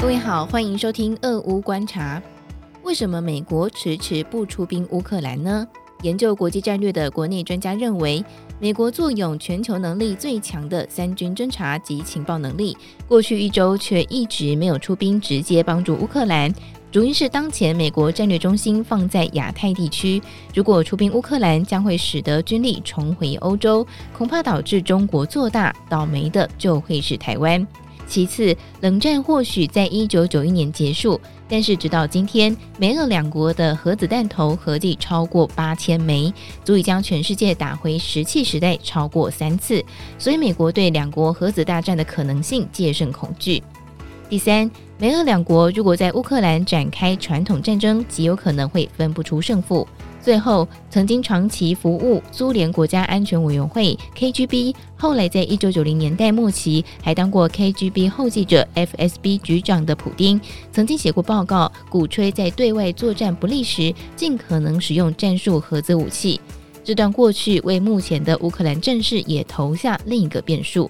各位好，欢迎收听俄乌观察。为什么美国迟迟不出兵乌克兰呢？研究国际战略的国内专家认为，美国坐拥全球能力最强的三军侦察及情报能力，过去一周却一直没有出兵直接帮助乌克兰。主因是当前美国战略中心放在亚太地区，如果出兵乌克兰，将会使得军力重回欧洲，恐怕导致中国做大，倒霉的就会是台湾。其次，冷战或许在一九九一年结束，但是直到今天，美俄两国的核子弹头合计超过八千枚，足以将全世界打回石器时代超过三次，所以美国对两国核子大战的可能性戒慎恐惧。第三，美俄两国如果在乌克兰展开传统战争，极有可能会分不出胜负。最后，曾经长期服务苏联国家安全委员会 （KGB），后来在一九九零年代末期还当过 KGB 后继者 FSB 局长的普丁，曾经写过报告，鼓吹在对外作战不利时，尽可能使用战术核子武器。这段过去为目前的乌克兰战事也投下另一个变数。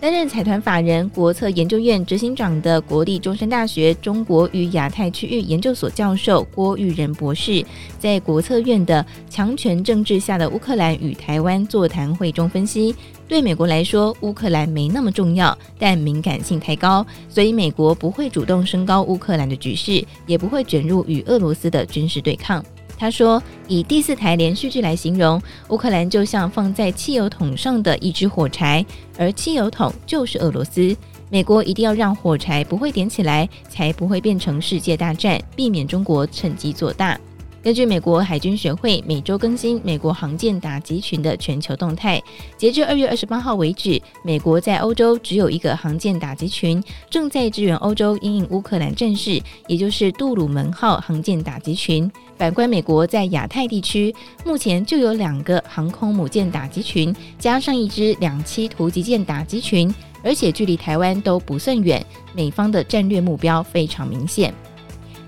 担任财团法人国策研究院执行长的国立中山大学中国与亚太区域研究所教授郭玉仁博士，在国策院的强权政治下的乌克兰与台湾座谈会中分析，对美国来说，乌克兰没那么重要，但敏感性太高，所以美国不会主动升高乌克兰的局势，也不会卷入与俄罗斯的军事对抗。他说：“以第四台连续剧来形容，乌克兰就像放在汽油桶上的一支火柴，而汽油桶就是俄罗斯。美国一定要让火柴不会点起来，才不会变成世界大战，避免中国趁机做大。”根据美国海军学会每周更新美国航舰打击群的全球动态，截至二月二十八号为止，美国在欧洲只有一个航舰打击群正在支援欧洲因应乌克兰战事，也就是杜鲁门号航舰打击群。反观美国在亚太地区，目前就有两个航空母舰打击群，加上一支两栖突击舰打击群，而且距离台湾都不算远，美方的战略目标非常明显。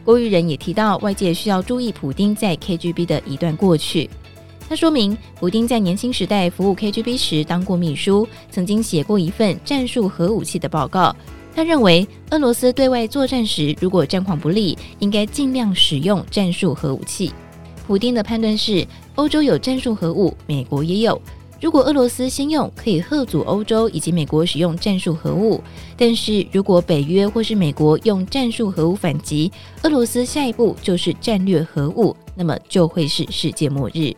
郭玉仁也提到，外界需要注意普丁在 KGB 的一段过去。他说明，普丁在年轻时代服务 KGB 时当过秘书，曾经写过一份战术核武器的报告。他认为，俄罗斯对外作战时，如果战况不利，应该尽量使用战术核武器。普丁的判断是，欧洲有战术核武，美国也有。如果俄罗斯先用，可以吓阻欧洲以及美国使用战术核武；但是如果北约或是美国用战术核武反击，俄罗斯下一步就是战略核武，那么就会是世界末日。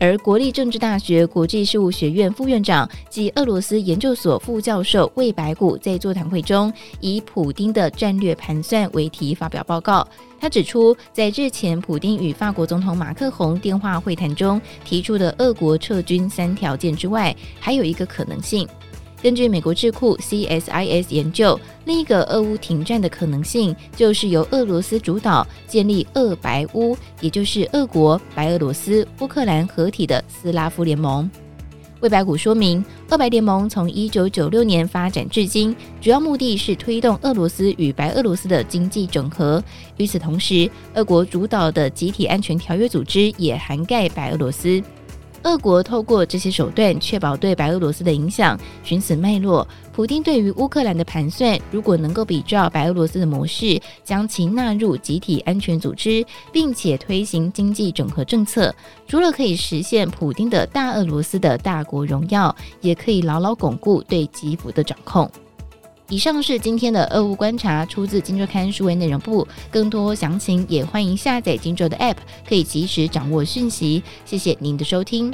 而国立政治大学国际事务学院副院长及俄罗斯研究所副教授魏白谷在座谈会中，以“普丁的战略盘算”为题发表报告。他指出，在日前普丁与法国总统马克宏电话会谈中提出的俄国撤军三条件之外，还有一个可能性。根据美国智库 CSIS 研究，另一个俄乌停战的可能性就是由俄罗斯主导建立俄白乌，也就是俄国、白俄罗斯、乌克兰合体的斯拉夫联盟。魏白谷说明，俄白联盟从一九九六年发展至今，主要目的是推动俄罗斯与白俄罗斯的经济整合。与此同时，俄国主导的集体安全条约组织也涵盖白俄罗斯。俄国透过这些手段确保对白俄罗斯的影响。循此脉络，普丁对于乌克兰的盘算，如果能够比照白俄罗斯的模式，将其纳入集体安全组织，并且推行经济整合政策，除了可以实现普丁的大俄罗斯的大国荣耀，也可以牢牢巩固对基辅的掌控。以上是今天的俄乌观察，出自《金周刊》数位内容部。更多详情也欢迎下载《金周》的 App，可以及时掌握讯息。谢谢您的收听。